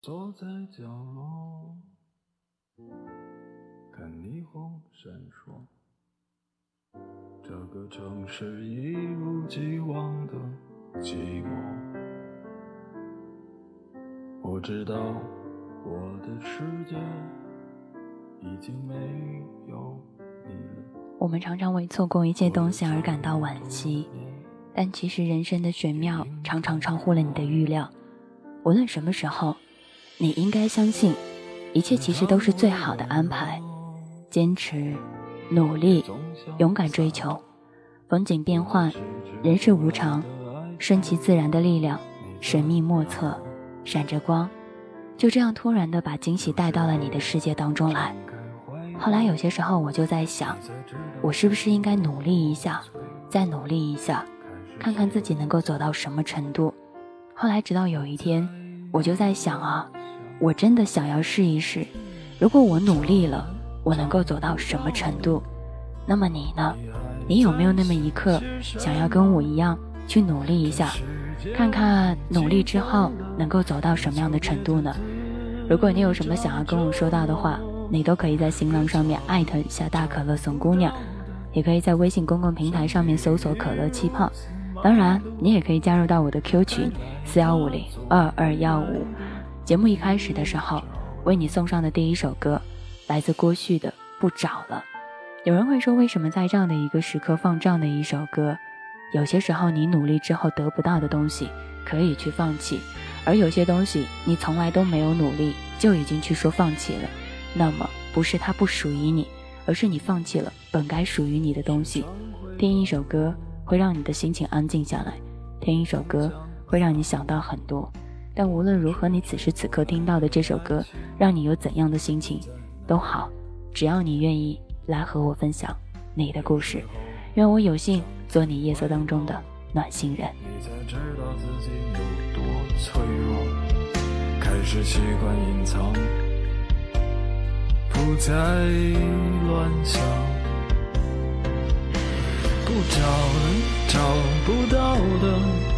坐在角落，看霓虹闪烁。这个城市一如既往的寂寞。我知道我的世界已经没有你了。我们常常为错过一些东西而感到惋惜，但其实人生的玄妙常常超乎了你的预料。无论什么时候，你应该相信，一切其实都是最好的安排。坚持、努力、勇敢追求，风景变幻，人世无常，顺其自然的力量，神秘莫测，闪着光，就这样突然的把惊喜带到了你的世界当中来。后来有些时候我就在想，我是不是应该努力一下，再努力一下，看看自己能够走到什么程度。后来直到有一天，我就在想啊，我真的想要试一试，如果我努力了，我能够走到什么程度？那么你呢？你有没有那么一刻想要跟我一样去努力一下，看看努力之后能够走到什么样的程度呢？如果你有什么想要跟我说到的话，你都可以在新浪上面艾特一下大可乐怂姑娘，也可以在微信公共平台上面搜索可乐气泡。当然，你也可以加入到我的 Q 群四幺五零二二幺五。节目一开始的时候，为你送上的第一首歌，来自郭旭的《不找了》。有人会说，为什么在这样的一个时刻放这样的一首歌？有些时候，你努力之后得不到的东西，可以去放弃；而有些东西，你从来都没有努力，就已经去说放弃了。那么不是它不属于你，而是你放弃了本该属于你的东西。听一首歌会让你的心情安静下来，听一首歌会让你想到很多。但无论如何，你此时此刻听到的这首歌，让你有怎样的心情都好，只要你愿意来和我分享你的故事，愿我有幸做你夜色当中的暖心人。开始习惯隐藏。不再乱想，不找了，找不到的，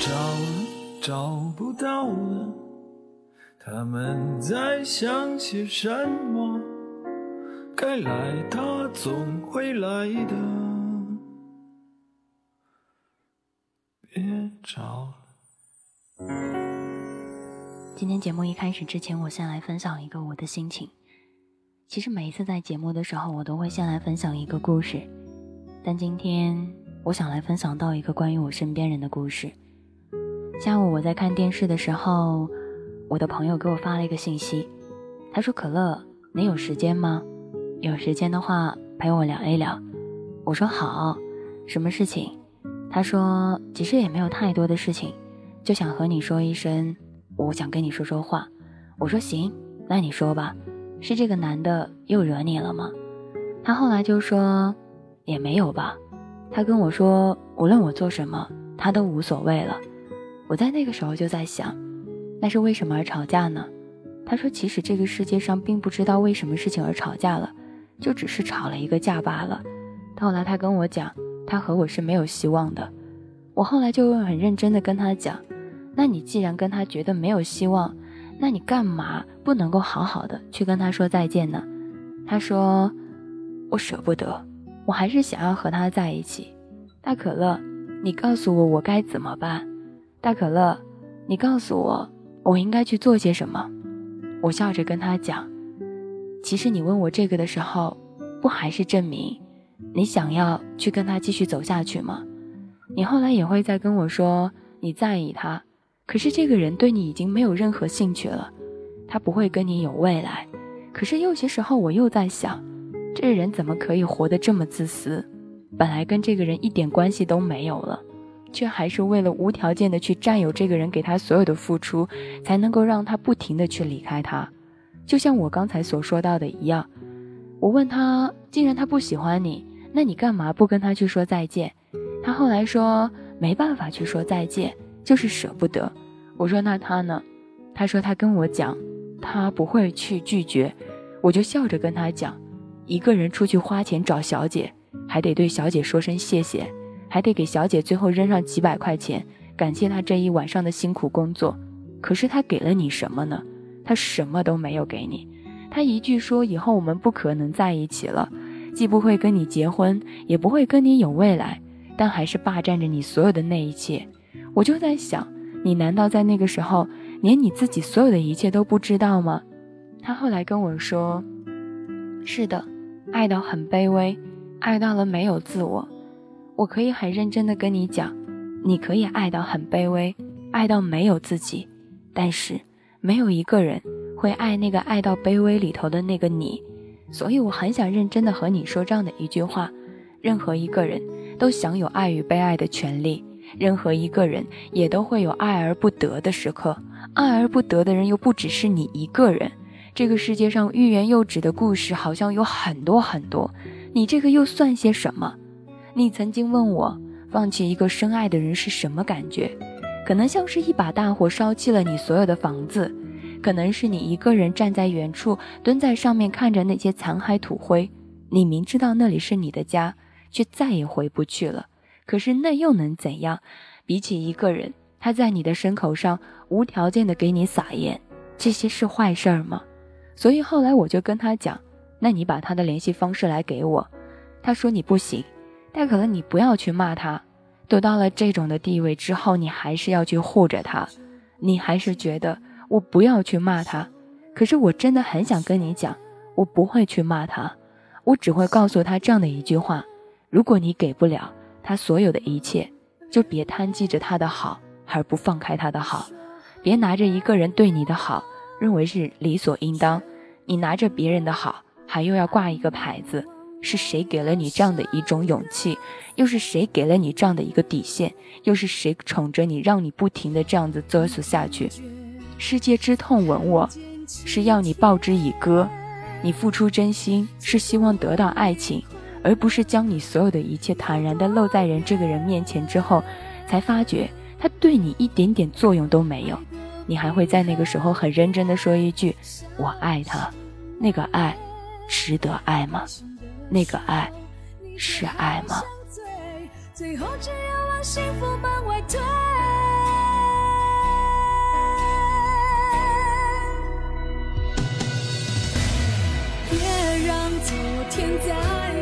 找了，找不到了，他们在想些什么？该来他总会来的，别找了。今天节目一开始之前，我先来分享一个我的心情。其实每一次在节目的时候，我都会先来分享一个故事，但今天我想来分享到一个关于我身边人的故事。下午我在看电视的时候，我的朋友给我发了一个信息，他说：“可乐，你有时间吗？有时间的话陪我聊一聊。”我说：“好，什么事情？”他说：“其实也没有太多的事情，就想和你说一声。”我想跟你说说话，我说行，那你说吧，是这个男的又惹你了吗？他后来就说也没有吧，他跟我说无论我做什么，他都无所谓了。我在那个时候就在想，那是为什么而吵架呢？他说其实这个世界上并不知道为什么事情而吵架了，就只是吵了一个架罢了。后来他跟我讲，他和我是没有希望的。我后来就很认真的跟他讲。那你既然跟他觉得没有希望，那你干嘛不能够好好的去跟他说再见呢？他说：“我舍不得，我还是想要和他在一起。”大可乐，你告诉我我该怎么办？大可乐，你告诉我我应该去做些什么？我笑着跟他讲，其实你问我这个的时候，不还是证明你想要去跟他继续走下去吗？你后来也会再跟我说你在意他，可是这个人对你已经没有任何兴趣了，他不会跟你有未来。可是有些时候我又在想，这人怎么可以活得这么自私？本来跟这个人一点关系都没有了，却还是为了无条件的去占有这个人给他所有的付出，才能够让他不停的去离开他。就像我刚才所说到的一样，我问他，既然他不喜欢你，那你干嘛不跟他去说再见？他后来说没办法去说再见，就是舍不得。我说那他呢？他说他跟我讲，他不会去拒绝。我就笑着跟他讲，一个人出去花钱找小姐，还得对小姐说声谢谢，还得给小姐最后扔上几百块钱，感谢她这一晚上的辛苦工作。可是她给了你什么呢？她什么都没有给你。她一句说以后我们不可能在一起了，既不会跟你结婚，也不会跟你有未来，但还是霸占着你所有的那一切。我就在想，你难道在那个时候连你自己所有的一切都不知道吗？他后来跟我说：“是的，爱到很卑微，爱到了没有自我。我可以很认真的跟你讲，你可以爱到很卑微，爱到没有自己，但是没有一个人会爱那个爱到卑微里头的那个你。所以我很想认真的和你说这样的一句话：任何一个人都享有爱与被爱的权利，任何一个人也都会有爱而不得的时刻。爱而不得的人又不只是你一个人。”这个世界上欲言又止的故事好像有很多很多，你这个又算些什么？你曾经问我，放弃一个深爱的人是什么感觉？可能像是一把大火烧弃了你所有的房子，可能是你一个人站在远处，蹲在上面看着那些残骸土灰。你明知道那里是你的家，却再也回不去了。可是那又能怎样？比起一个人，他在你的牲口上无条件的给你撒盐，这些是坏事儿吗？所以后来我就跟他讲，那你把他的联系方式来给我。他说你不行，但可能你不要去骂他。得到了这种的地位之后，你还是要去护着他，你还是觉得我不要去骂他。可是我真的很想跟你讲，我不会去骂他，我只会告诉他这样的一句话：如果你给不了他所有的一切，就别贪记着他的好而不放开他的好，别拿着一个人对你的好。认为是理所应当，你拿着别人的好，还又要挂一个牌子，是谁给了你这样的一种勇气？又是谁给了你这样的一个底线？又是谁宠着你，让你不停的这样子作死下去？世界之痛吻我，是要你报之以歌。你付出真心，是希望得到爱情，而不是将你所有的一切坦然的露在人这个人面前之后，才发觉他对你一点点作用都没有。你还会在那个时候很认真的说一句“我爱他”，那个爱值得爱吗？那个爱是爱吗？别让昨天在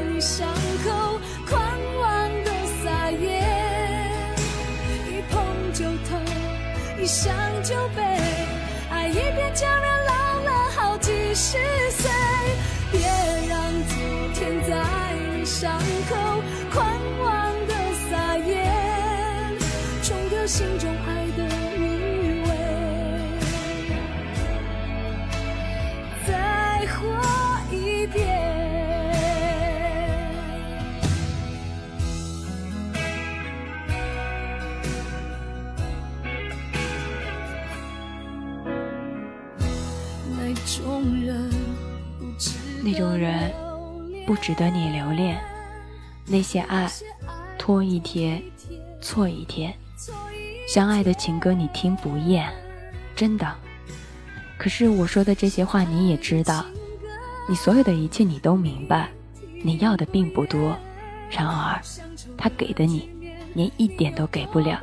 你伤口狂妄的撒野，一碰就痛。一想那种人不值得你留恋，那些爱拖一天错一天，相爱的情歌你听不厌，真的。可是我说的这些话你也知道，你所有的一切你都明白，你要的并不多，然而他给的你连一点都给不了，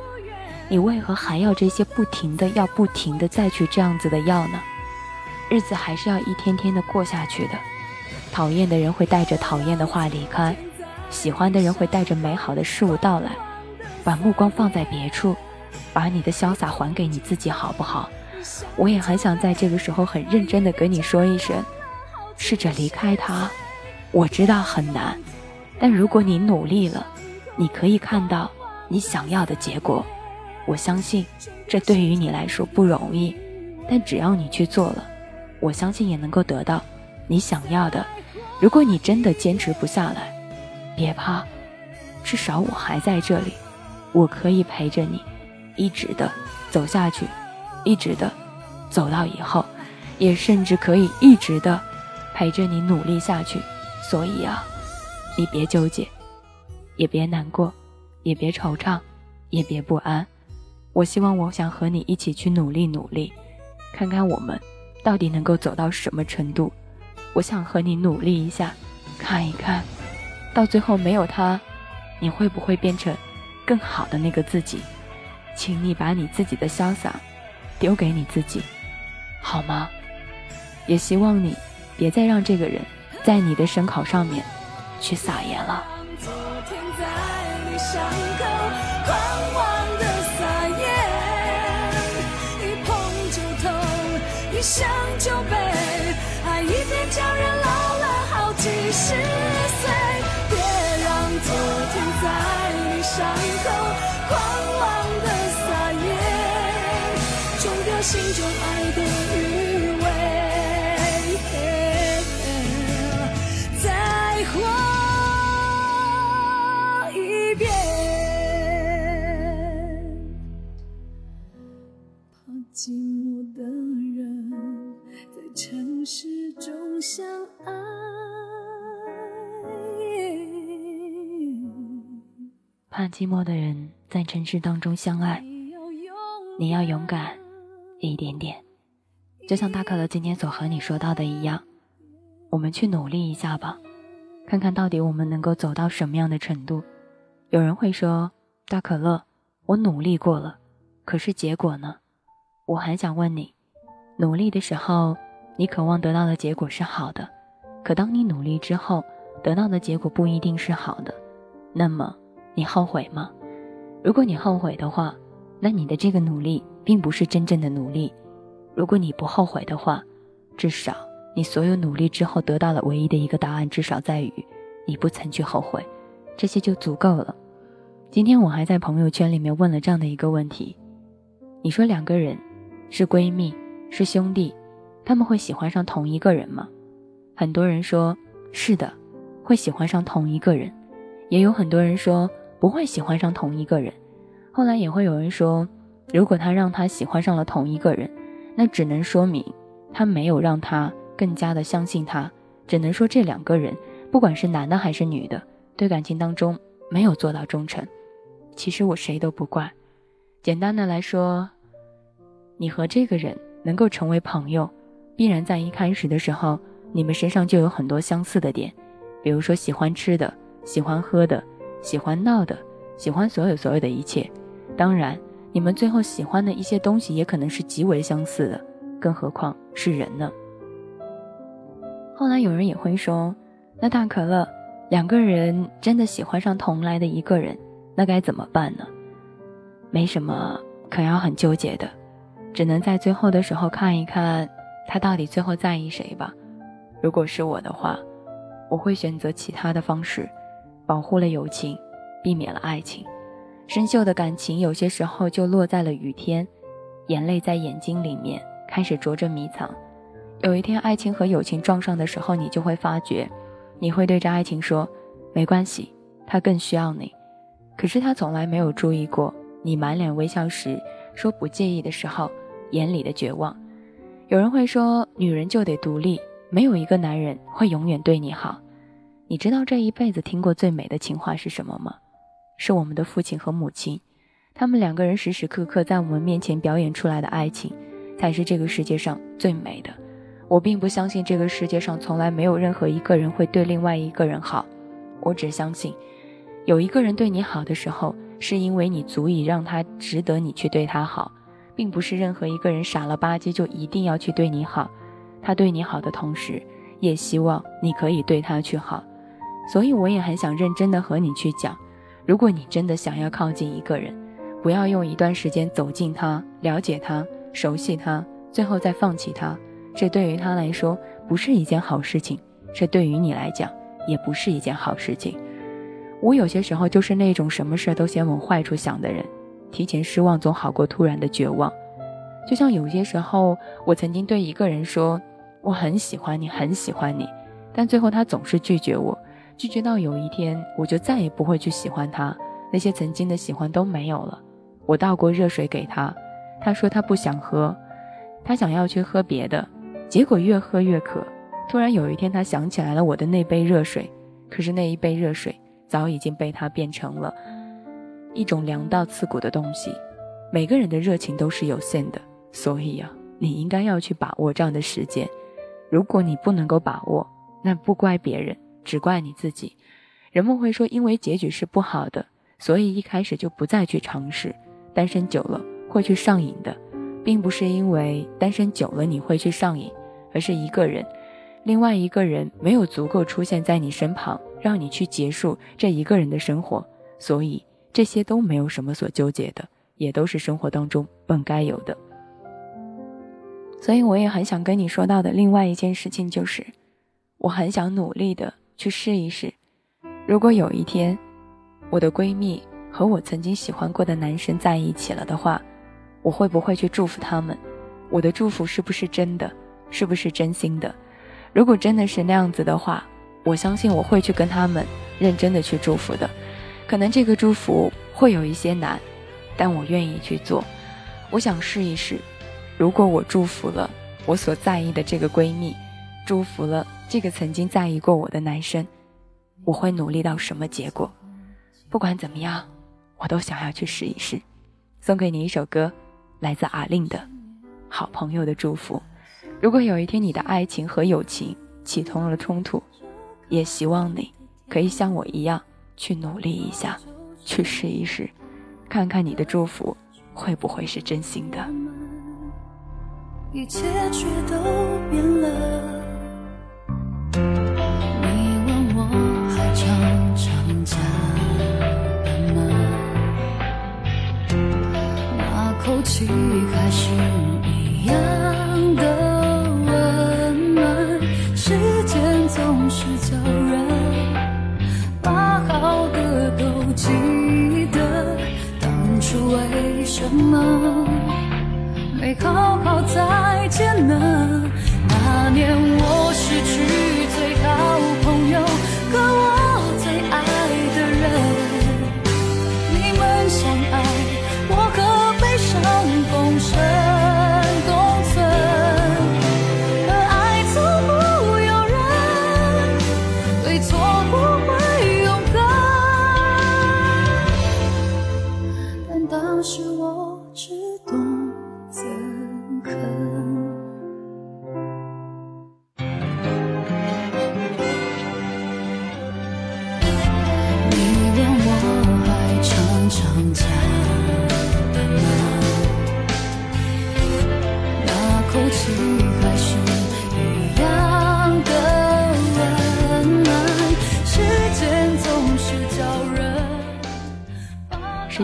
你为何还要这些不停的要不停的再去这样子的要呢？日子还是要一天天的过下去的。讨厌的人会带着讨厌的话离开，喜欢的人会带着美好的事物到来。把目光放在别处，把你的潇洒还给你自己，好不好？我也很想在这个时候很认真的跟你说一声，试着离开他。我知道很难，但如果你努力了，你可以看到你想要的结果。我相信这对于你来说不容易，但只要你去做了，我相信也能够得到你想要的。如果你真的坚持不下来，别怕，至少我还在这里，我可以陪着你，一直的走下去，一直的走到以后，也甚至可以一直的陪着你努力下去。所以啊，你别纠结，也别难过，也别惆怅，也别不安。我希望，我想和你一起去努力努力，看看我们到底能够走到什么程度。我想和你努力一下，看一看，到最后没有他，你会不会变成更好的那个自己？请你把你自己的潇洒丢给你自己，好吗？也希望你别再让这个人在你的声考上面去撒盐了。想就被心中爱的余味。再活一遍，怕寂寞的人在。城市中相爱。怕寂寞的人在城市当中相爱，你要勇敢一点点，就像大可乐今天所和你说到的一样，我们去努力一下吧，看看到底我们能够走到什么样的程度。有人会说，大可乐，我努力过了，可是结果呢？我还想问你，努力的时候。你渴望得到的结果是好的，可当你努力之后得到的结果不一定是好的，那么你后悔吗？如果你后悔的话，那你的这个努力并不是真正的努力。如果你不后悔的话，至少你所有努力之后得到了唯一的一个答案，至少在于你不曾去后悔，这些就足够了。今天我还在朋友圈里面问了这样的一个问题：你说两个人是闺蜜，是兄弟。他们会喜欢上同一个人吗？很多人说是的，会喜欢上同一个人，也有很多人说不会喜欢上同一个人。后来也会有人说，如果他让他喜欢上了同一个人，那只能说明他没有让他更加的相信他，只能说这两个人，不管是男的还是女的，对感情当中没有做到忠诚。其实我谁都不怪，简单的来说，你和这个人能够成为朋友。必然在一开始的时候，你们身上就有很多相似的点，比如说喜欢吃的、喜欢喝的、喜欢闹的、喜欢所有所有的一切。当然，你们最后喜欢的一些东西也可能是极为相似的，更何况是人呢？后来有人也会说，那大可乐两个人真的喜欢上同来的一个人，那该怎么办呢？没什么可要很纠结的，只能在最后的时候看一看。他到底最后在意谁吧？如果是我的话，我会选择其他的方式，保护了友情，避免了爱情。生锈的感情有些时候就落在了雨天，眼泪在眼睛里面开始着着迷藏。有一天，爱情和友情撞上的时候，你就会发觉，你会对着爱情说：“没关系，他更需要你。”可是他从来没有注意过，你满脸微笑时说不介意的时候，眼里的绝望。有人会说，女人就得独立，没有一个男人会永远对你好。你知道这一辈子听过最美的情话是什么吗？是我们的父亲和母亲，他们两个人时时刻刻在我们面前表演出来的爱情，才是这个世界上最美的。我并不相信这个世界上从来没有任何一个人会对另外一个人好，我只相信，有一个人对你好的时候，是因为你足以让他值得你去对他好。并不是任何一个人傻了吧唧就一定要去对你好，他对你好的同时，也希望你可以对他去好。所以我也很想认真的和你去讲，如果你真的想要靠近一个人，不要用一段时间走近他、了解他、熟悉他、最后再放弃他，这对于他来说不是一件好事情，这对于你来讲也不是一件好事情。我有些时候就是那种什么事都先往坏处想的人，提前失望总好过突然的绝望。就像有些时候，我曾经对一个人说我很喜欢你，很喜欢你，但最后他总是拒绝我，拒绝到有一天我就再也不会去喜欢他，那些曾经的喜欢都没有了。我倒过热水给他，他说他不想喝，他想要去喝别的，结果越喝越渴。突然有一天，他想起来了我的那杯热水，可是那一杯热水早已经被他变成了一种凉到刺骨的东西。每个人的热情都是有限的。所以啊，你应该要去把握这样的时间。如果你不能够把握，那不怪别人，只怪你自己。人们会说，因为结局是不好的，所以一开始就不再去尝试。单身久了会去上瘾的，并不是因为单身久了你会去上瘾，而是一个人，另外一个人没有足够出现在你身旁，让你去结束这一个人的生活。所以这些都没有什么所纠结的，也都是生活当中本该有的。所以我也很想跟你说到的另外一件事情就是，我很想努力的去试一试，如果有一天，我的闺蜜和我曾经喜欢过的男生在一起了的话，我会不会去祝福他们？我的祝福是不是真的？是不是真心的？如果真的是那样子的话，我相信我会去跟他们认真的去祝福的。可能这个祝福会有一些难，但我愿意去做。我想试一试。如果我祝福了我所在意的这个闺蜜，祝福了这个曾经在意过我的男生，我会努力到什么结果？不管怎么样，我都想要去试一试。送给你一首歌，来自阿令的《好朋友的祝福》。如果有一天你的爱情和友情起通了冲突，也希望你可以像我一样去努力一下，去试一试，看看你的祝福会不会是真心的。一切却都变了。常常加班吗？那口气还是一样的温暖。时间总是叫人把好的都记得，当初为什么？没好好再见呢？那年我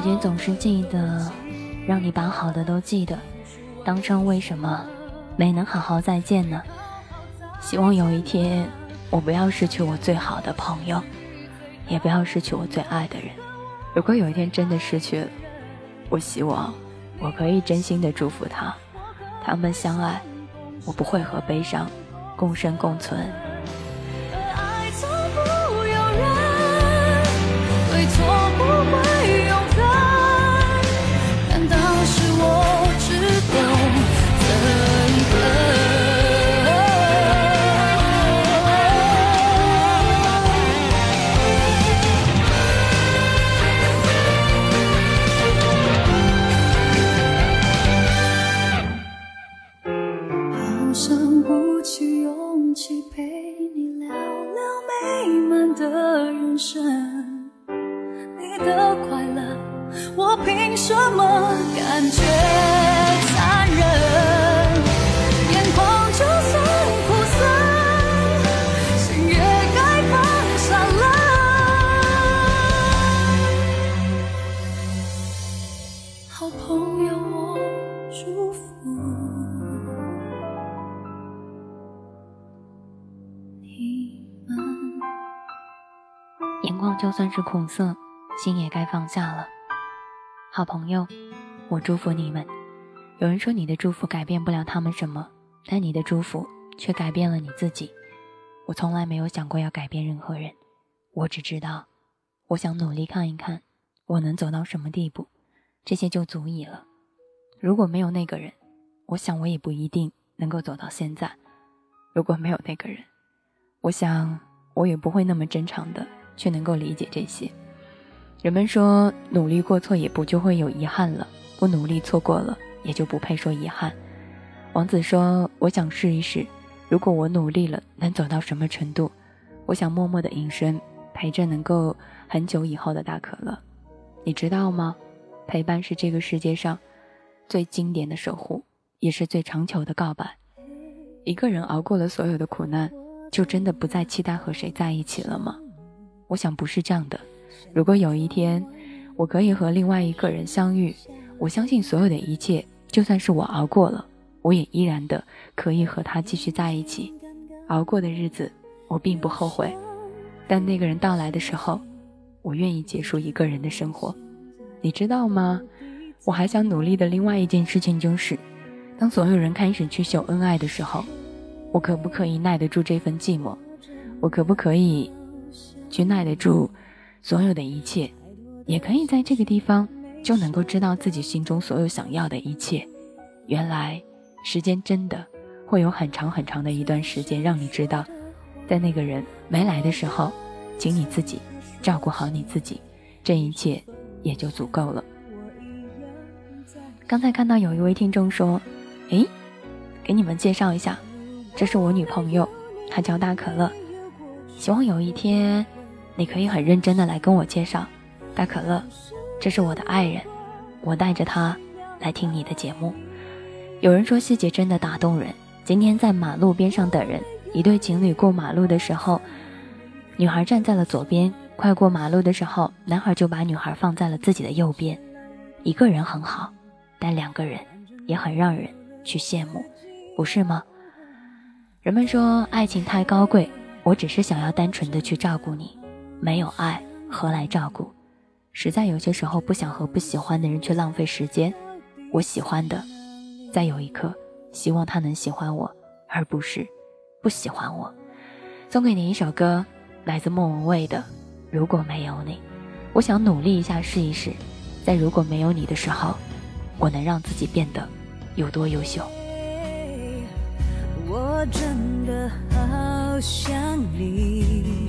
时间总是记得，让你把好的都记得。当初为什么没能好好再见呢？希望有一天，我不要失去我最好的朋友，也不要失去我最爱的人。如果有一天真的失去了，我希望我可以真心的祝福他，他们相爱，我不会和悲伤共生共存。身。你的快乐，我凭什么感觉？就算是苦涩，心也该放下了。好朋友，我祝福你们。有人说你的祝福改变不了他们什么，但你的祝福却改变了你自己。我从来没有想过要改变任何人，我只知道，我想努力看一看，我能走到什么地步，这些就足以了。如果没有那个人，我想我也不一定能够走到现在。如果没有那个人，我想我也不会那么正常的却能够理解这些。人们说努力过错也不就会有遗憾了，不努力错过了。也就不配说遗憾。王子说：“我想试一试，如果我努力了，能走到什么程度？我想默默的隐身，陪着能够很久以后的大可乐。你知道吗？陪伴是这个世界上最经典的守护，也是最长久的告白。一个人熬过了所有的苦难，就真的不再期待和谁在一起了吗？我想不是这样的。如果有一天，我可以和另外一个人相遇。”我相信所有的一切，就算是我熬过了，我也依然的可以和他继续在一起。熬过的日子，我并不后悔。但那个人到来的时候，我愿意结束一个人的生活。你知道吗？我还想努力的另外一件事情就是，当所有人开始去秀恩爱的时候，我可不可以耐得住这份寂寞？我可不可以去耐得住所有的一切？也可以在这个地方。就能够知道自己心中所有想要的一切。原来，时间真的会有很长很长的一段时间，让你知道，在那个人没来的时候，请你自己照顾好你自己，这一切也就足够了。刚才看到有一位听众说：“诶，给你们介绍一下，这是我女朋友，她叫大可乐。希望有一天，你可以很认真的来跟我介绍，大可乐。”这是我的爱人，我带着他来听你的节目。有人说细节真的打动人。今天在马路边上等人，一对情侣过马路的时候，女孩站在了左边。快过马路的时候，男孩就把女孩放在了自己的右边。一个人很好，但两个人也很让人去羡慕，不是吗？人们说爱情太高贵，我只是想要单纯的去照顾你，没有爱何来照顾？实在有些时候不想和不喜欢的人去浪费时间，我喜欢的，在有一刻希望他能喜欢我，而不是不喜欢我。送给你一首歌，来自莫文蔚的《如果没有你》，我想努力一下试一试，在如果没有你的时候，我能让自己变得有多优秀。我真的好想你，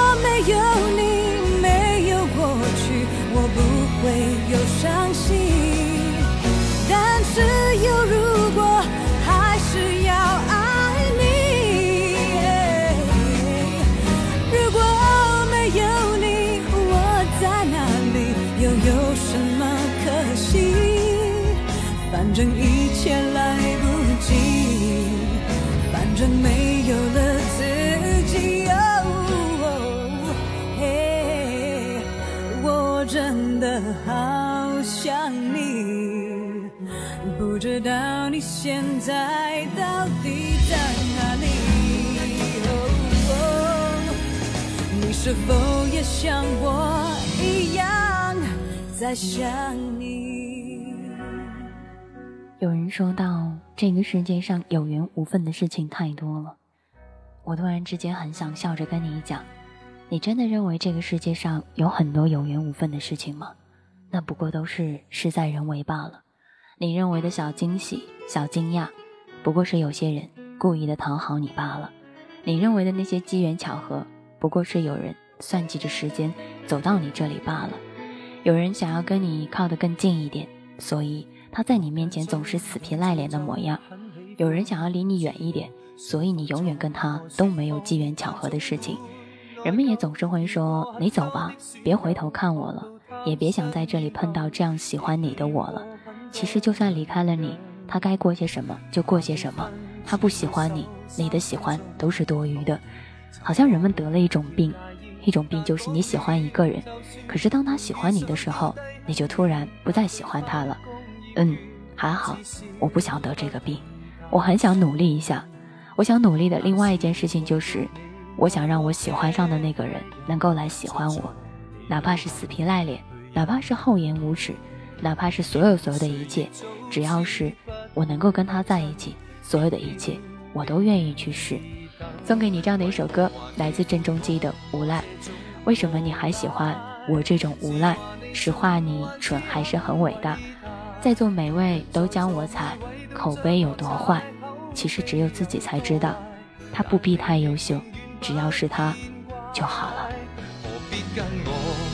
现在到底在哪里？你是否也像我一样在想你？有人说到，这个世界上有缘无分的事情太多了。我突然之间很想笑着跟你讲，你真的认为这个世界上有很多有缘无分的事情吗？那不过都是事在人为罢了。你认为的小惊喜、小惊讶，不过是有些人故意的讨好你罢了；你认为的那些机缘巧合，不过是有人算计着时间走到你这里罢了。有人想要跟你靠得更近一点，所以他在你面前总是死皮赖脸的模样；有人想要离你远一点，所以你永远跟他都没有机缘巧合的事情。人们也总是会说：“你走吧，别回头看我了，也别想在这里碰到这样喜欢你的我了。”其实，就算离开了你，他该过些什么就过些什么。他不喜欢你，你的喜欢都是多余的。好像人们得了一种病，一种病就是你喜欢一个人，可是当他喜欢你的时候，你就突然不再喜欢他了。嗯，还好，我不想得这个病，我很想努力一下。我想努力的另外一件事情就是，我想让我喜欢上的那个人能够来喜欢我，哪怕是死皮赖脸，哪怕是厚颜无耻。哪怕是所有所有的一切，只要是我能够跟他在一起，所有的一切我都愿意去试。送给你这样的一首歌，来自郑中基的《无赖》。为什么你还喜欢我这种无赖？实话你蠢还是很伟大。在座每位都将我踩，口碑有多坏？其实只有自己才知道。他不必太优秀，只要是他就好了。何必跟我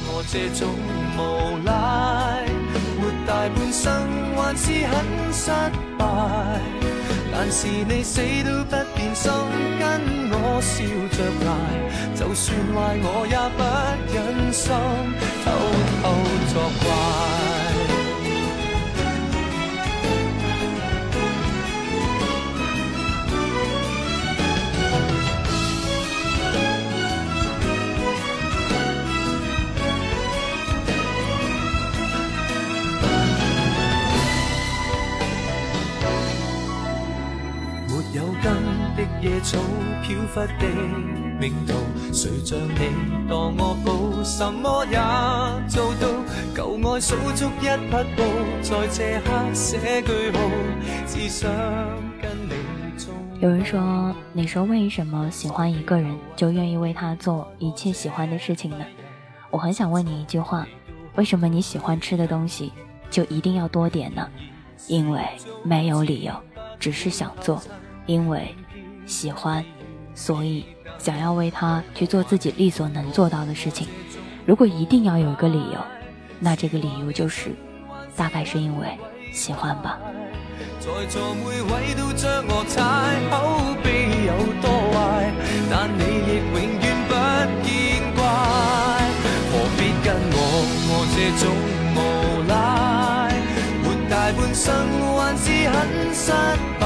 我这种无赖大半生还是很失败，但是你死都不变心，跟我笑着挨，就算坏我也不忍心偷偷作怪。野草飘忽的命途，谁像你当我宝，什么也做到。旧爱数足一匹布，在这刻写句号，只想跟你做。有人说，你说为什么喜欢一个人就愿意为他做一切喜欢的事情呢？我很想问你一句话：为什么你喜欢吃的东西就一定要多点呢？因为没有理由，只是想做，因为。喜欢，所以想要为他去做自己力所能做到的事情。如果一定要有一个理由，那这个理由就是，大概是因为喜欢吧。在座每位都将我踩，口碑有多坏，但你亦永远不见怪。何必跟我我这种无赖，活大半生还是很失败。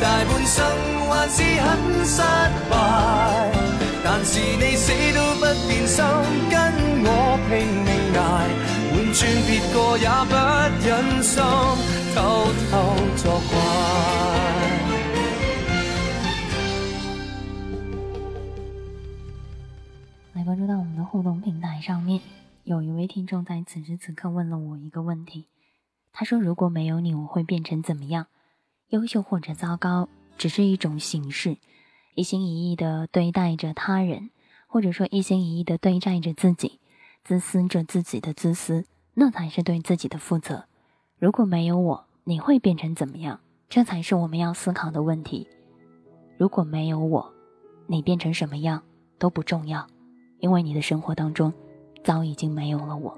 大半生还是很失败，但是你死都不变心，跟我拼命挨，换转别个也不忍心偷偷作怪。来关注到我们的互动平台上面，有一位听众在此时此刻问了我一个问题，他说：“如果没有你，我会变成怎么样？”优秀或者糟糕，只是一种形式。一心一意的对待着他人，或者说一心一意的对待着自己，自私着自己的自私，那才是对自己的负责。如果没有我，你会变成怎么样？这才是我们要思考的问题。如果没有我，你变成什么样都不重要，因为你的生活当中早已经没有了我。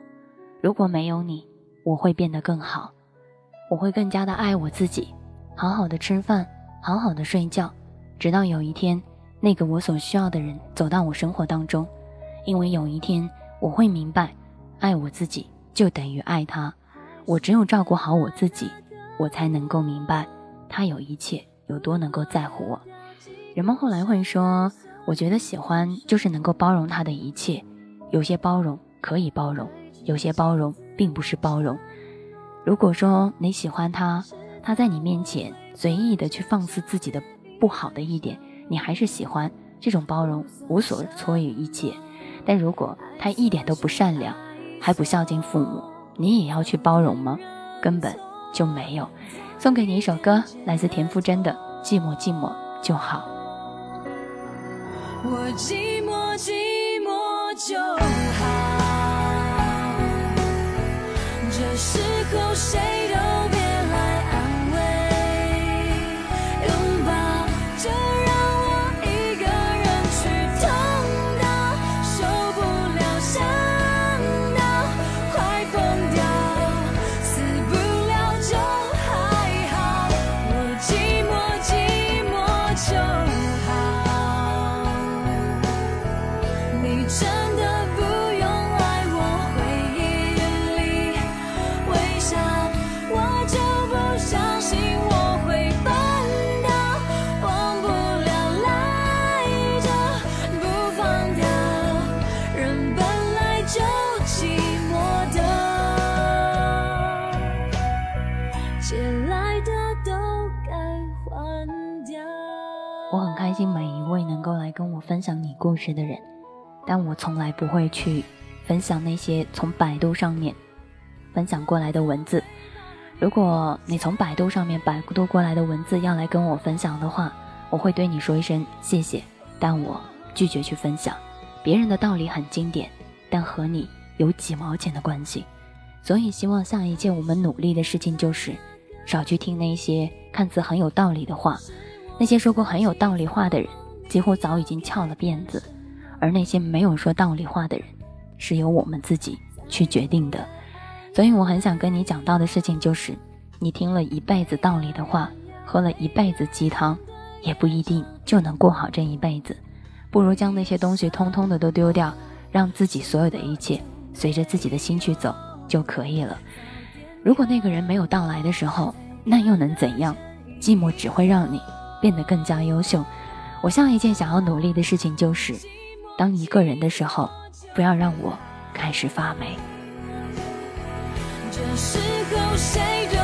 如果没有你，我会变得更好，我会更加的爱我自己。好好的吃饭，好好的睡觉，直到有一天，那个我所需要的人走到我生活当中。因为有一天我会明白，爱我自己就等于爱他。我只有照顾好我自己，我才能够明白他有一切有多能够在乎我。人们后来会说，我觉得喜欢就是能够包容他的一切。有些包容可以包容，有些包容并不是包容。如果说你喜欢他，他在你面前随意的去放肆自己的不好的一点，你还是喜欢这种包容，无所措于一切。但如果他一点都不善良，还不孝敬父母，你也要去包容吗？根本就没有。送给你一首歌，来自田馥甄的《寂寞寂寞就好》。我寂寞寂寞就好。这时候谁？能够来跟我分享你故事的人，但我从来不会去分享那些从百度上面分享过来的文字。如果你从百度上面百度过来的文字要来跟我分享的话，我会对你说一声谢谢，但我拒绝去分享。别人的道理很经典，但和你有几毛钱的关系。所以希望下一届我们努力的事情就是少去听那些看似很有道理的话，那些说过很有道理话的人。几乎早已经翘了辫子，而那些没有说道理话的人，是由我们自己去决定的。所以我很想跟你讲到的事情就是，你听了一辈子道理的话，喝了一辈子鸡汤，也不一定就能过好这一辈子。不如将那些东西通通的都丢掉，让自己所有的一切随着自己的心去走就可以了。如果那个人没有到来的时候，那又能怎样？寂寞只会让你变得更加优秀。我下一件想要努力的事情就是，当一个人的时候，不要让我开始发霉。这时候谁都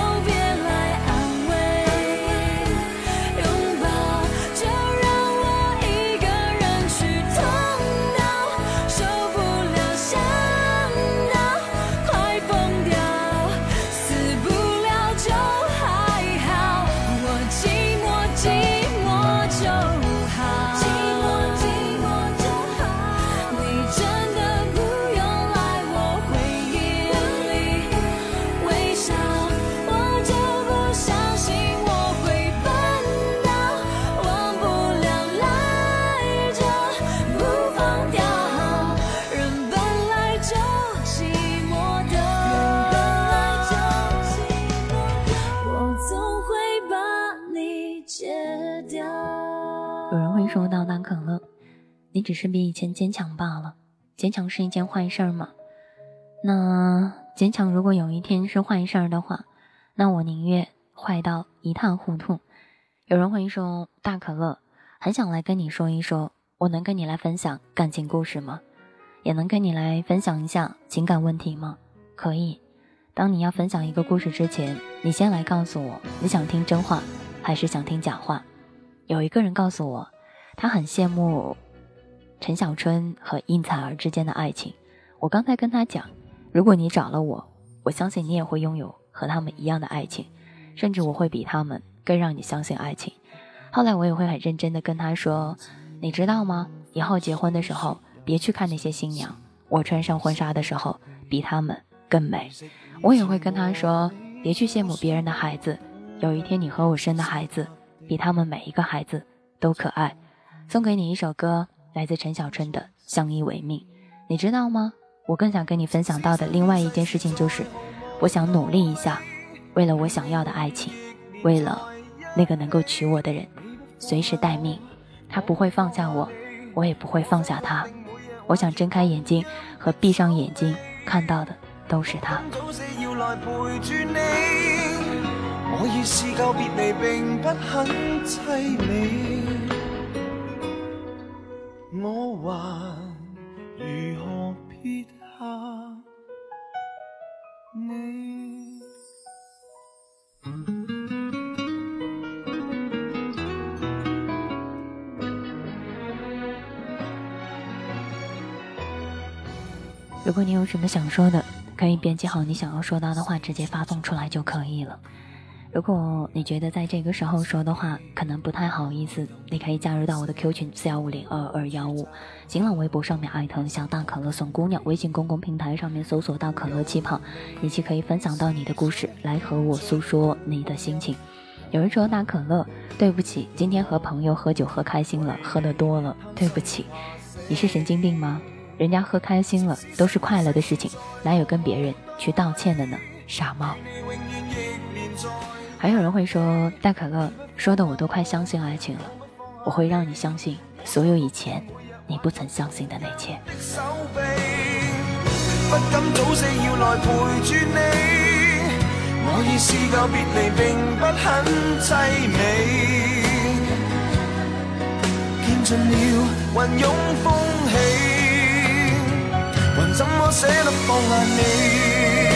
大可乐。你只是比以前坚强罢了，坚强是一件坏事儿吗？那坚强如果有一天是坏事儿的话，那我宁愿坏到一塌糊涂。有人会说，大可乐很想来跟你说一说，我能跟你来分享感情故事吗？也能跟你来分享一下情感问题吗？可以。当你要分享一个故事之前，你先来告诉我，你想听真话还是想听假话？有一个人告诉我，他很羡慕。陈小春和应采儿之间的爱情，我刚才跟他讲，如果你找了我，我相信你也会拥有和他们一样的爱情，甚至我会比他们更让你相信爱情。后来我也会很认真的跟他说，你知道吗？以后结婚的时候，别去看那些新娘，我穿上婚纱的时候比他们更美。我也会跟他说，别去羡慕别人的孩子，有一天你和我生的孩子，比他们每一个孩子都可爱。送给你一首歌。来自陈小春的《相依为命》，你知道吗？我更想跟你分享到的另外一件事情就是，我想努力一下，为了我想要的爱情，为了那个能够娶我的人，随时待命。他不会放下我，我也不会放下他。我想睁开眼睛和闭上眼睛看到的都是他。我我如何撇下你？如果你有什么想说的，可以编辑好你想要说到的话，直接发送出来就可以了。如果你觉得在这个时候说的话可能不太好意思，你可以加入到我的 Q 群四幺五零二二幺五，新浪微博上面艾特小大可乐送姑娘，微信公共平台上面搜索到可乐气泡，以及可以分享到你的故事来和我诉说你的心情。有人说大可乐，对不起，今天和朋友喝酒喝开心了，喝的多了，对不起。你是神经病吗？人家喝开心了都是快乐的事情，哪有跟别人去道歉的呢？傻帽。还有人会说大可乐说的我都快相信爱情了，我会让你相信所有以前你不曾相信的那切。不敢早死要来陪住你，我已试够别离并不很凄美，见尽了云涌风起，还怎么舍得放下你？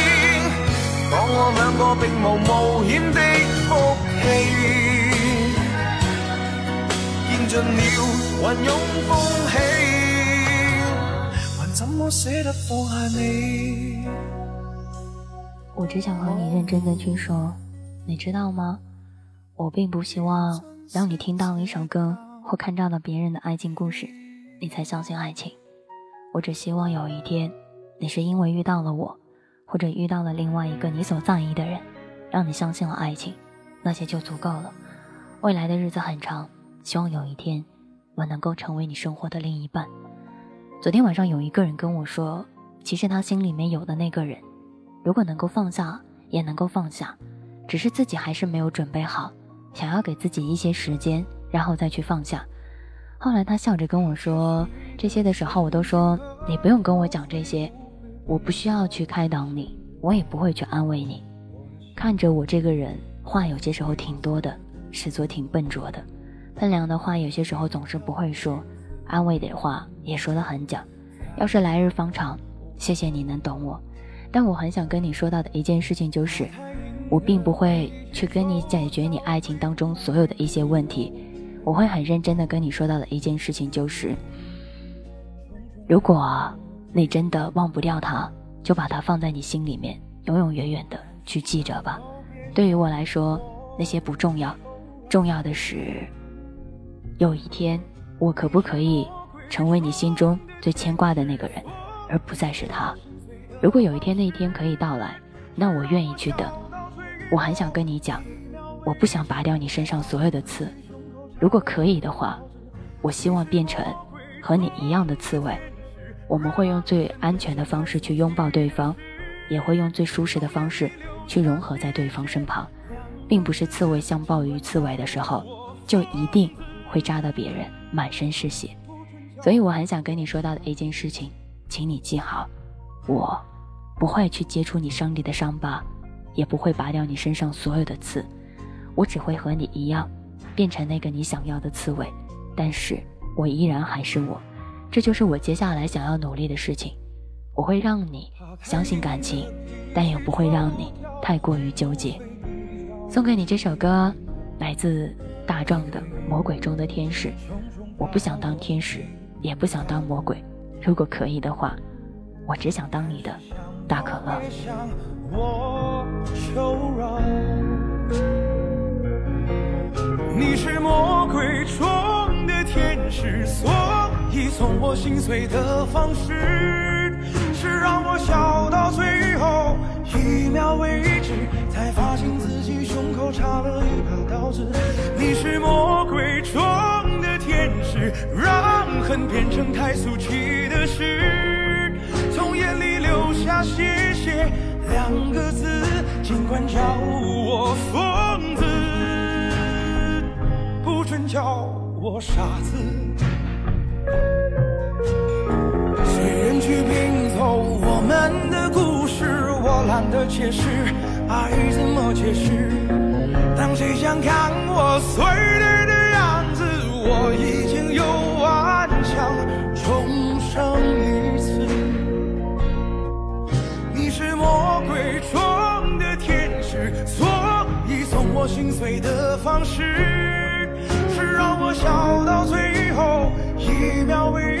讲我两个并无冒险的福气，见尽了云涌风起，还怎么舍得放下你？我只想和你认真的去说，你知道吗？我并不希望让你听到一首歌或看到了别人的爱情故事，你才相信爱情。我只希望有一天，你是因为遇到了我。或者遇到了另外一个你所在意的人，让你相信了爱情，那些就足够了。未来的日子很长，希望有一天我能够成为你生活的另一半。昨天晚上有一个人跟我说，其实他心里面有的那个人，如果能够放下，也能够放下，只是自己还是没有准备好，想要给自己一些时间，然后再去放下。后来他笑着跟我说这些的时候，我都说你不用跟我讲这些。我不需要去开导你，我也不会去安慰你。看着我这个人，话有些时候挺多的，实则挺笨拙的。分量的话有些时候总是不会说，安慰的话也说得很假。要是来日方长，谢谢你能懂我。但我很想跟你说到的一件事情就是，我并不会去跟你解决你爱情当中所有的一些问题。我会很认真的跟你说到的一件事情就是，如果。你真的忘不掉他，就把他放在你心里面，永永远远的去记着吧。对于我来说，那些不重要，重要的是，有一天我可不可以成为你心中最牵挂的那个人，而不再是他。如果有一天那一天可以到来，那我愿意去等。我很想跟你讲，我不想拔掉你身上所有的刺。如果可以的话，我希望变成和你一样的刺猬。我们会用最安全的方式去拥抱对方，也会用最舒适的方式去融合在对方身旁，并不是刺猬相抱于刺猬的时候，就一定会扎到别人满身是血。所以我很想跟你说到的一件事情，请你记好，我不会去接触你伤里的伤疤，也不会拔掉你身上所有的刺，我只会和你一样，变成那个你想要的刺猬，但是我依然还是我。这就是我接下来想要努力的事情，我会让你相信感情，但也不会让你太过于纠结。送给你这首歌，来自大壮的《魔鬼中的天使》。我不想当天使，也不想当魔鬼，如果可以的话，我只想当你的大可乐。你是魔鬼中的天使，所以送我心碎的方式，是让我笑到最后一秒为止，才发现自己胸口插了一把刀子。你是魔鬼中的天使，让恨变成太俗气的事，从眼里流下谢谢两个字，尽管叫我疯子。不准叫我傻子。去拼凑我们的故事，我懒得解释爱怎么解释。当谁想看我碎裂的样子，我已经有顽强重生一次。你是魔鬼中的天使，所以送我心碎的方式是让我笑到最后一秒为止，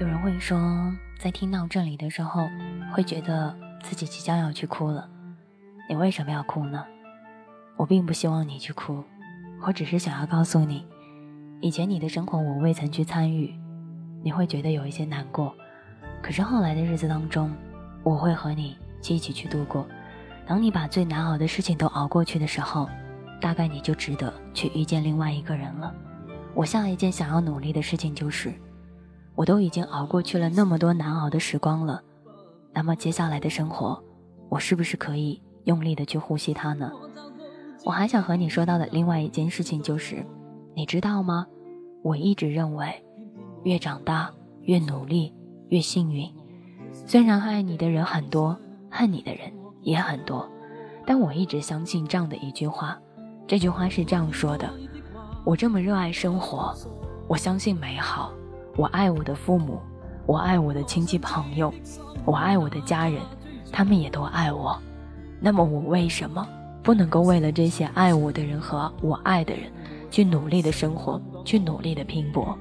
有人会说，在听到这里的时候，会觉得自己即将要去哭了。你为什么要哭呢？我并不希望你去哭，我只是想要告诉你，以前你的生活我未曾去参与，你会觉得有一些难过。可是后来的日子当中，我会和你一起去度过。当你把最难熬的事情都熬过去的时候，大概你就值得去遇见另外一个人了。我下一件想要努力的事情就是。我都已经熬过去了那么多难熬的时光了，那么接下来的生活，我是不是可以用力的去呼吸它呢？我还想和你说到的另外一件事情就是，你知道吗？我一直认为，越长大越努力越幸运。虽然爱你的人很多，恨你的人也很多，但我一直相信这样的一句话。这句话是这样说的：我这么热爱生活，我相信美好。我爱我的父母，我爱我的亲戚朋友，我爱我的家人，他们也都爱我。那么我为什么不能够为了这些爱我的人和我爱的人，去努力的生活，去努力的拼搏？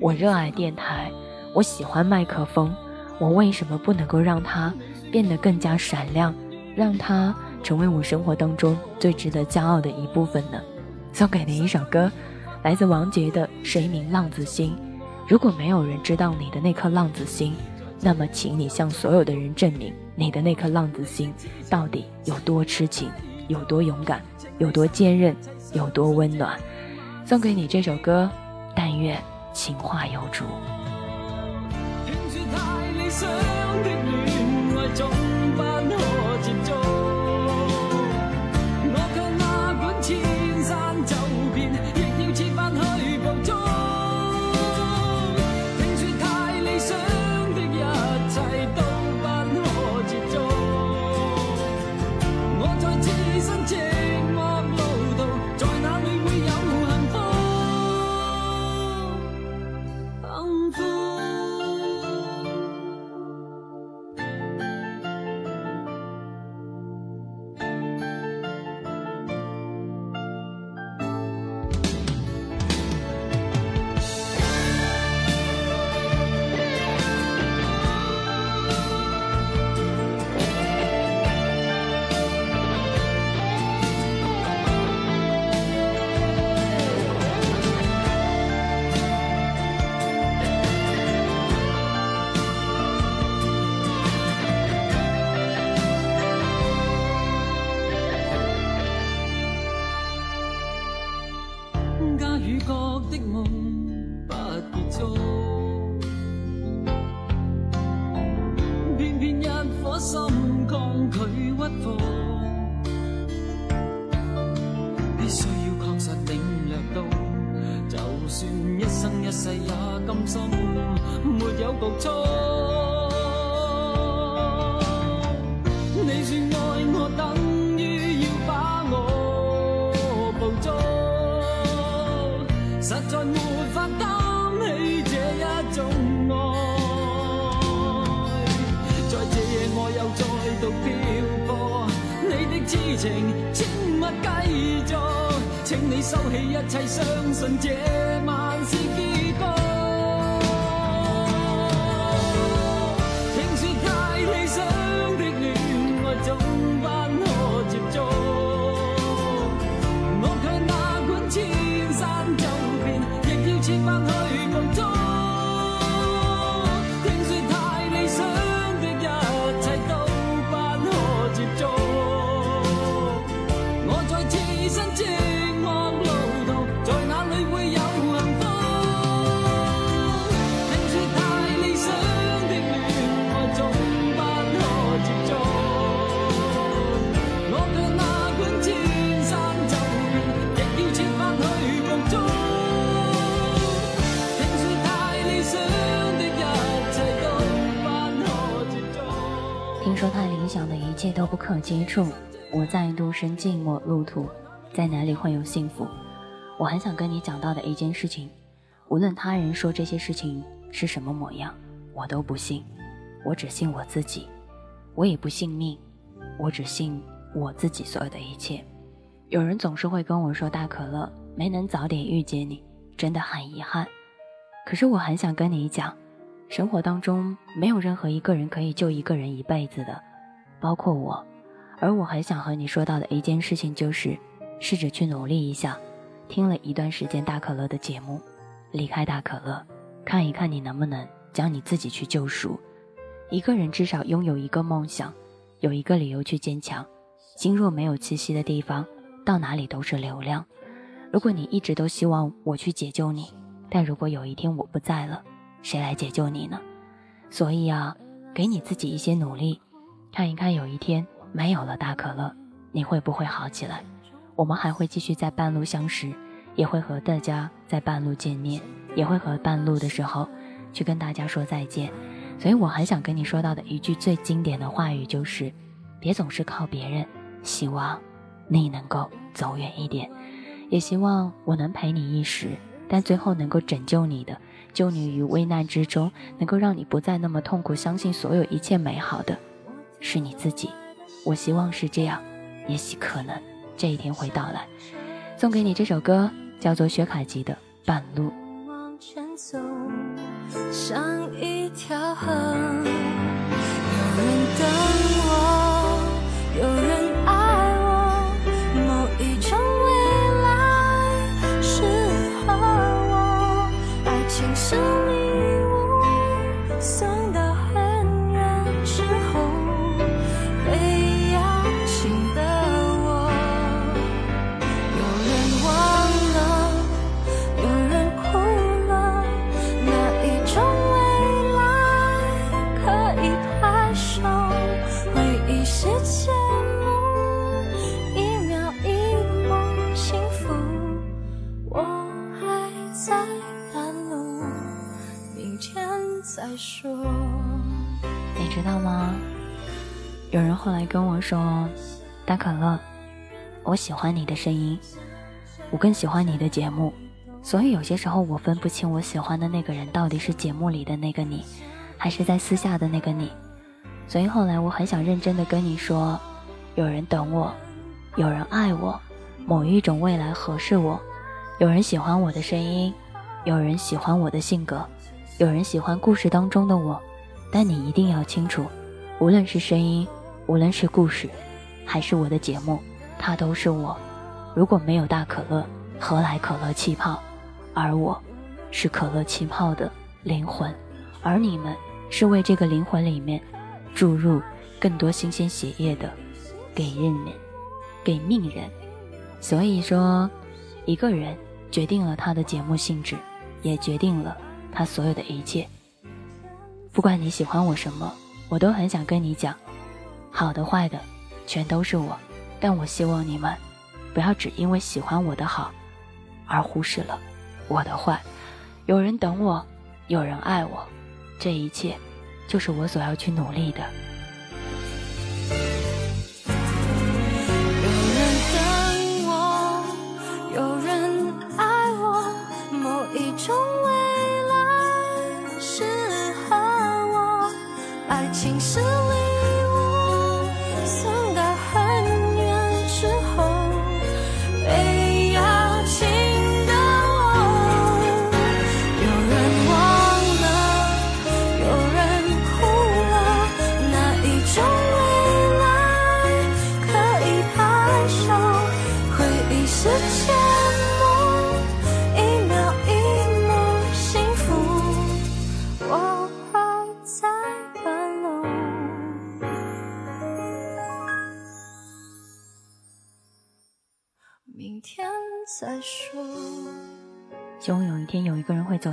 我热爱电台，我喜欢麦克风，我为什么不能够让它变得更加闪亮，让它成为我生活当中最值得骄傲的一部分呢？送给你一首歌，来自王杰的《谁明浪子心》。如果没有人知道你的那颗浪子心，那么请你向所有的人证明你的那颗浪子心到底有多痴情，有多勇敢，有多坚韧，有多温暖。送给你这首歌，但愿情话有主。哪管千山走遍，说他理想的一切都不可接触，我再度生寂寞路途，在哪里会有幸福？我很想跟你讲到的一件事情，无论他人说这些事情是什么模样，我都不信，我只信我自己，我也不信命，我只信我自己所有的一切。有人总是会跟我说：“大可乐没能早点遇见你，真的很遗憾。”可是我很想跟你讲，生活当中没有任何一个人可以救一个人一辈子的，包括我。而我很想和你说到的一件事情就是，试着去努力一下。听了一段时间大可乐的节目，离开大可乐，看一看你能不能将你自己去救赎。一个人至少拥有一个梦想，有一个理由去坚强。心若没有栖息的地方，到哪里都是流量。如果你一直都希望我去解救你，但如果有一天我不在了，谁来解救你呢？所以啊，给你自己一些努力，看一看有一天没有了大可乐，你会不会好起来？我们还会继续在半路相识，也会和大家在半路见面，也会和半路的时候去跟大家说再见。所以我很想跟你说到的一句最经典的话语就是：别总是靠别人，希望你能够走远一点，也希望我能陪你一时，但最后能够拯救你的，救你于危难之中，能够让你不再那么痛苦，相信所有一切美好的，是你自己。我希望是这样，也许可能。这一天会到来。送给你这首歌，叫做薛凯琪的《半路》。往前走，像一条河。有人等你知道吗？有人后来跟我说：“大可乐，我喜欢你的声音，我更喜欢你的节目，所以有些时候我分不清我喜欢的那个人到底是节目里的那个你，还是在私下的那个你。所以后来我很想认真的跟你说，有人等我，有人爱我，某一种未来合适我，有人喜欢我的声音，有人喜欢我的性格，有人喜欢故事当中的我。”但你一定要清楚，无论是声音，无论是故事，还是我的节目，它都是我。如果没有大可乐，何来可乐气泡？而我，是可乐气泡的灵魂，而你们是为这个灵魂里面注入更多新鲜血液的给人，给命人。所以说，一个人决定了他的节目性质，也决定了他所有的一切。不管你喜欢我什么，我都很想跟你讲，好的坏的，全都是我。但我希望你们不要只因为喜欢我的好，而忽视了我的坏。有人等我，有人爱我，这一切就是我所要去努力的。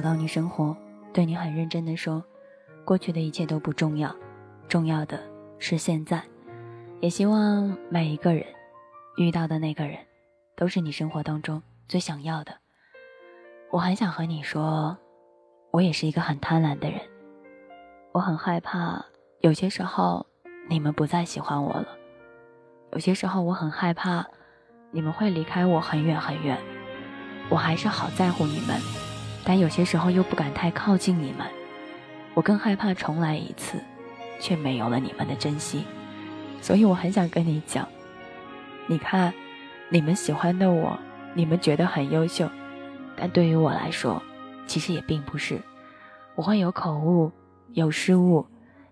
到你生活，对你很认真的说，过去的一切都不重要，重要的是现在。也希望每一个人遇到的那个人，都是你生活当中最想要的。我很想和你说，我也是一个很贪婪的人。我很害怕，有些时候你们不再喜欢我了；有些时候我很害怕，你们会离开我很远很远。我还是好在乎你们，但有些时候又不敢太靠近你们。我更害怕重来一次，却没有了你们的珍惜。所以我很想跟你讲，你看，你们喜欢的我，你们觉得很优秀。但对于我来说，其实也并不是。我会有口误，有失误，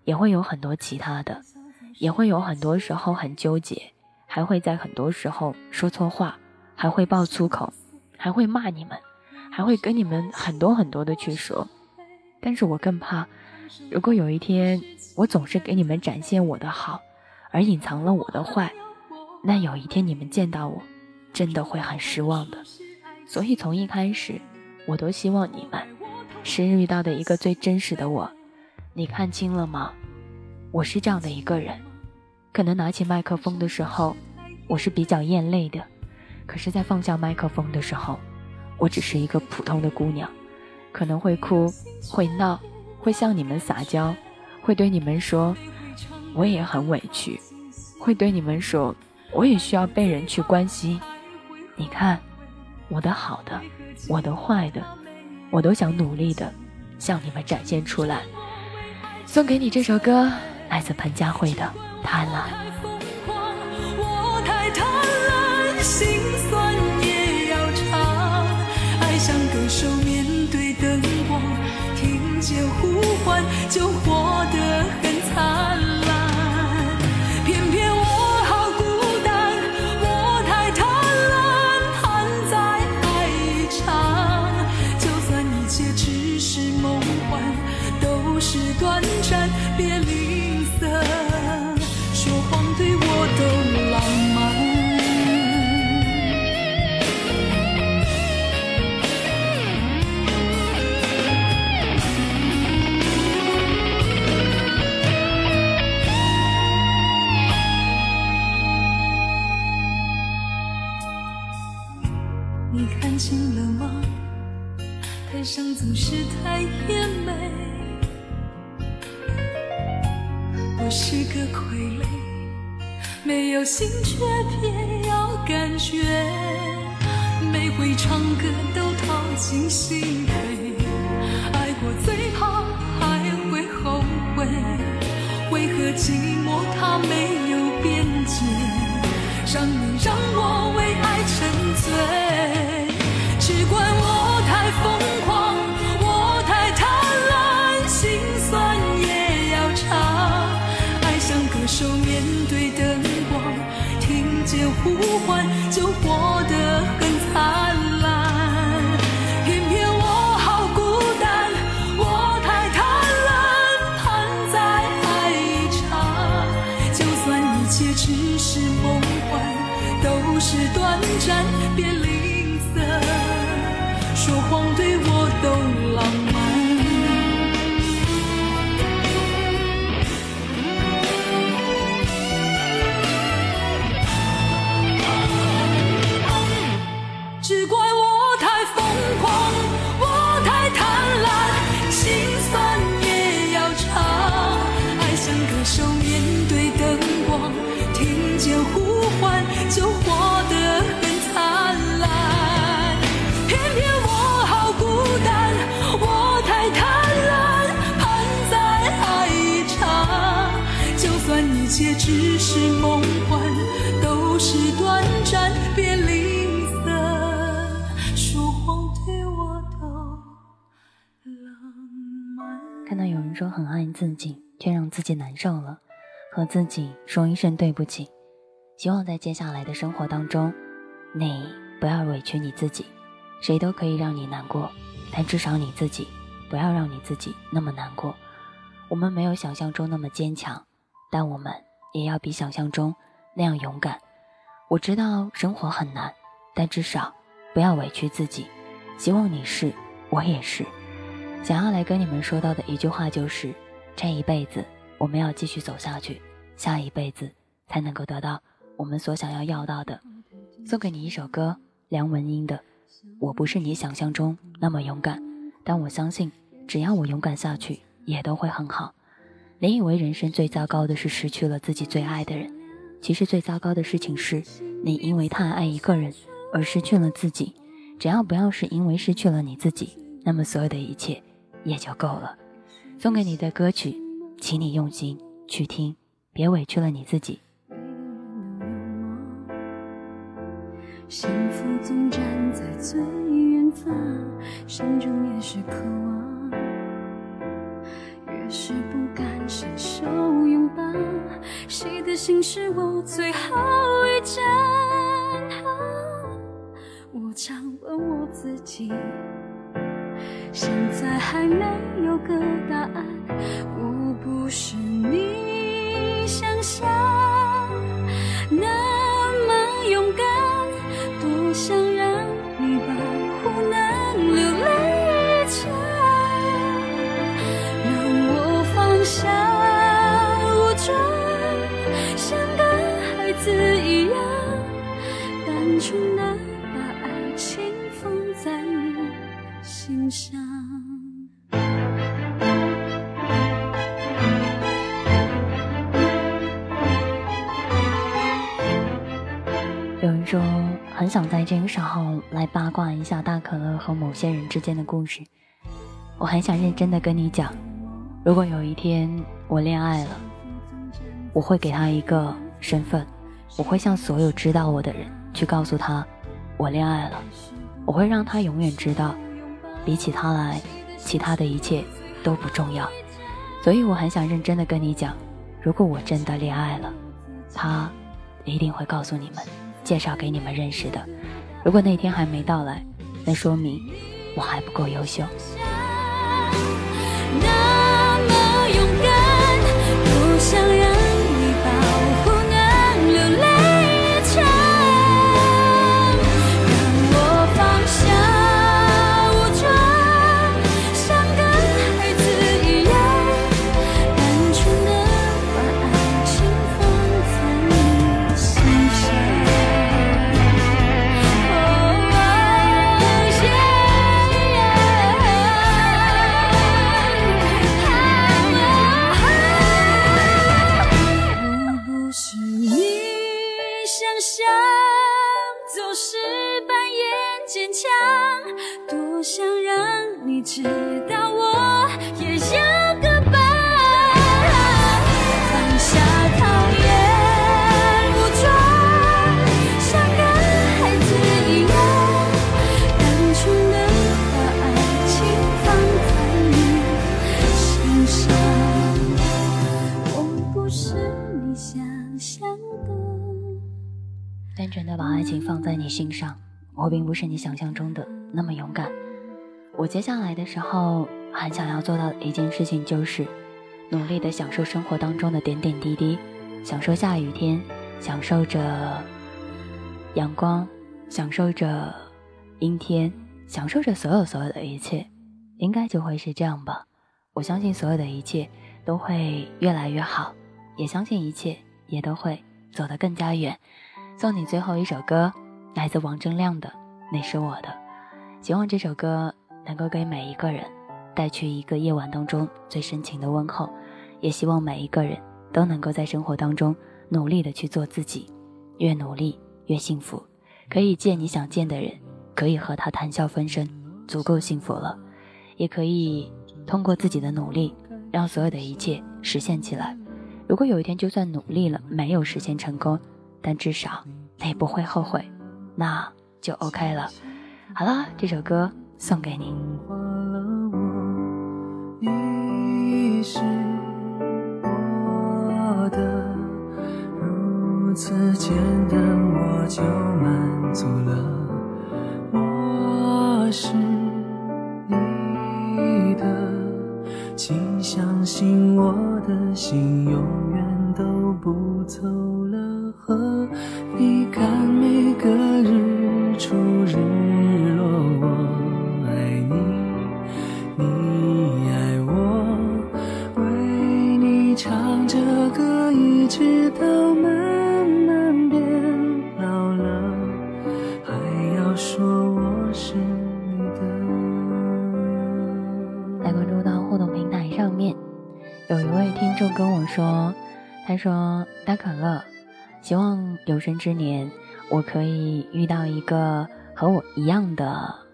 也会有很多其他的，也会有很多时候很纠结，还会在很多时候说错话，还会爆粗口，还会骂你们，还会跟你们很多很多的去说。但是我更怕，如果有一天我总是给你们展现我的好，而隐藏了我的坏，那有一天你们见到我，真的会很失望的。所以从一开始，我都希望你们是遇到的一个最真实的我。你看清了吗？我是这样的一个人，可能拿起麦克风的时候，我是比较艳泪的；可是，在放下麦克风的时候，我只是一个普通的姑娘，可能会哭、会闹、会向你们撒娇，会对你们说我也很委屈，会对你们说我也需要被人去关心。你看。我的好的，我的坏的，我都想努力的向你们展现出来。送给你这首歌，来自彭佳慧的《贪婪》。我太贪婪，手看清了吗？台上总是太甜美，我是个傀儡，没有心却偏要感觉，每回唱歌都掏尽心扉。爱过最怕还会后悔，为何寂寞它没有边界，让你让我为爱沉醉？也只是梦幻都是短暂别吝啬说谎对我都看到有人说很爱自己，却让自己难受了，和自己说一声对不起。希望在接下来的生活当中，你不要委屈你自己。谁都可以让你难过，但至少你自己不要让你自己那么难过。我们没有想象中那么坚强，但我们也要比想象中那样勇敢。我知道生活很难，但至少不要委屈自己。希望你是，我也是。想要来跟你们说到的一句话就是：这一辈子我们要继续走下去，下一辈子才能够得到我们所想要要到的。送给你一首歌，梁文音的《我不是你想象中那么勇敢，但我相信，只要我勇敢下去，也都会很好。你以为人生最糟糕的是失去了自己最爱的人，其实最糟糕的事情是你因为太爱一个人而失去了自己。只要不要是因为失去了你自己，那么所有的一切也就够了。送给你的歌曲，请你用心去听，别委屈了你自己。幸福总站在最远方，心中也是渴望，是不敢伸手拥抱，谁的心是我最后一站。我常问我自己，现在还没有个答案。我不是你想象有人说很想在这个时候来八卦一下大可乐和某些人之间的故事。我很想认真的跟你讲，如果有一天我恋爱了，我会给他一个身份，我会向所有知道我的人去告诉他我恋爱了。我会让他永远知道，比起他来，其他的一切都不重要。所以我很想认真的跟你讲，如果我真的恋爱了，他一定会告诉你们，介绍给你们认识的。如果那天还没到来，那说明我还不够优秀。知道我也要个伴，放下讨厌武装，像个孩子一样，当初的把爱情放在你心上。我不是你想象的，单纯的把爱情放在你心上。我并不是你想象中的那么勇敢。我接下来的时候很想要做到的一件事情，就是努力的享受生活当中的点点滴滴，享受下雨天，享受着阳光，享受着阴天，享受着所有所有的一切，应该就会是这样吧。我相信所有的一切都会越来越好，也相信一切也都会走得更加远。送你最后一首歌，来自王铮亮的《你是我的》，希望这首歌能够给每一个人带去一个夜晚当中最深情的问候，也希望每一个人都能够在生活当中努力的去做自己，越努力越幸福，可以见你想见的人，可以和他谈笑风生，足够幸福了，也可以通过自己的努力让所有的一切实现起来。如果有一天就算努力了没有实现成功，但至少你不会后悔，那就 OK 了。好了，这首歌送给你。你是我的，如此简单我就满足了。我是你的，请相信我的心永远都不走了。和你看每个日出日落，我你你爱我为你唱着歌一直到慢慢变老了还要说我是你的。来关注到互动平台上面有一位听众跟我说他说大可乐希望有生之年我可以遇到一个和我一样的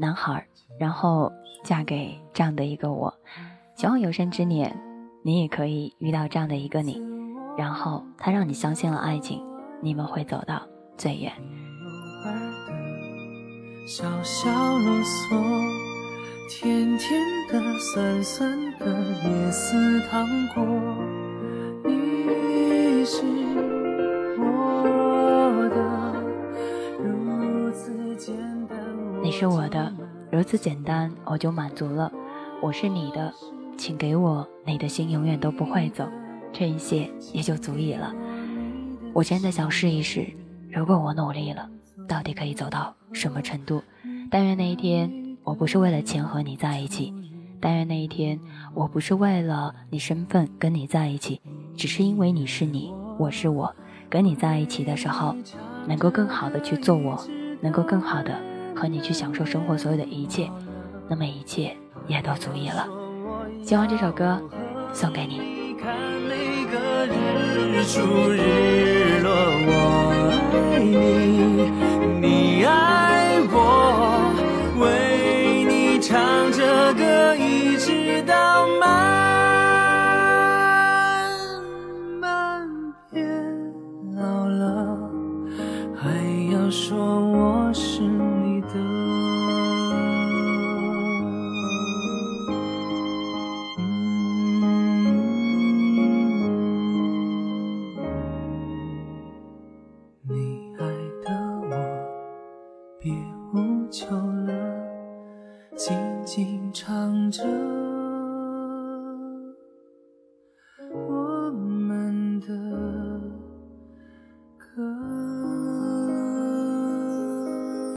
男孩，然后嫁给这样的一个我。希望有生之年你也可以遇到这样的一个你，然后他让你相信了爱情，你们会走到最远。小小啰嗦，甜甜的、酸酸的，也似糖果。是我的，如此简单，我就满足了。我是你的，请给我你的心，永远都不会走，这一切也就足以了。我真的想试一试，如果我努力了。到底可以走到什么程度？但愿那一天我不是为了钱和你在一起，但愿那一天我不是为了你身份跟你在一起，只是因为你是你，我是我，跟你在一起的时候，能够更好的去做我，能够更好的和你去享受生活所有的一切，那么一切也都足以了。希望这首歌送给你。你爱我，为你唱着歌，一直到慢唱着。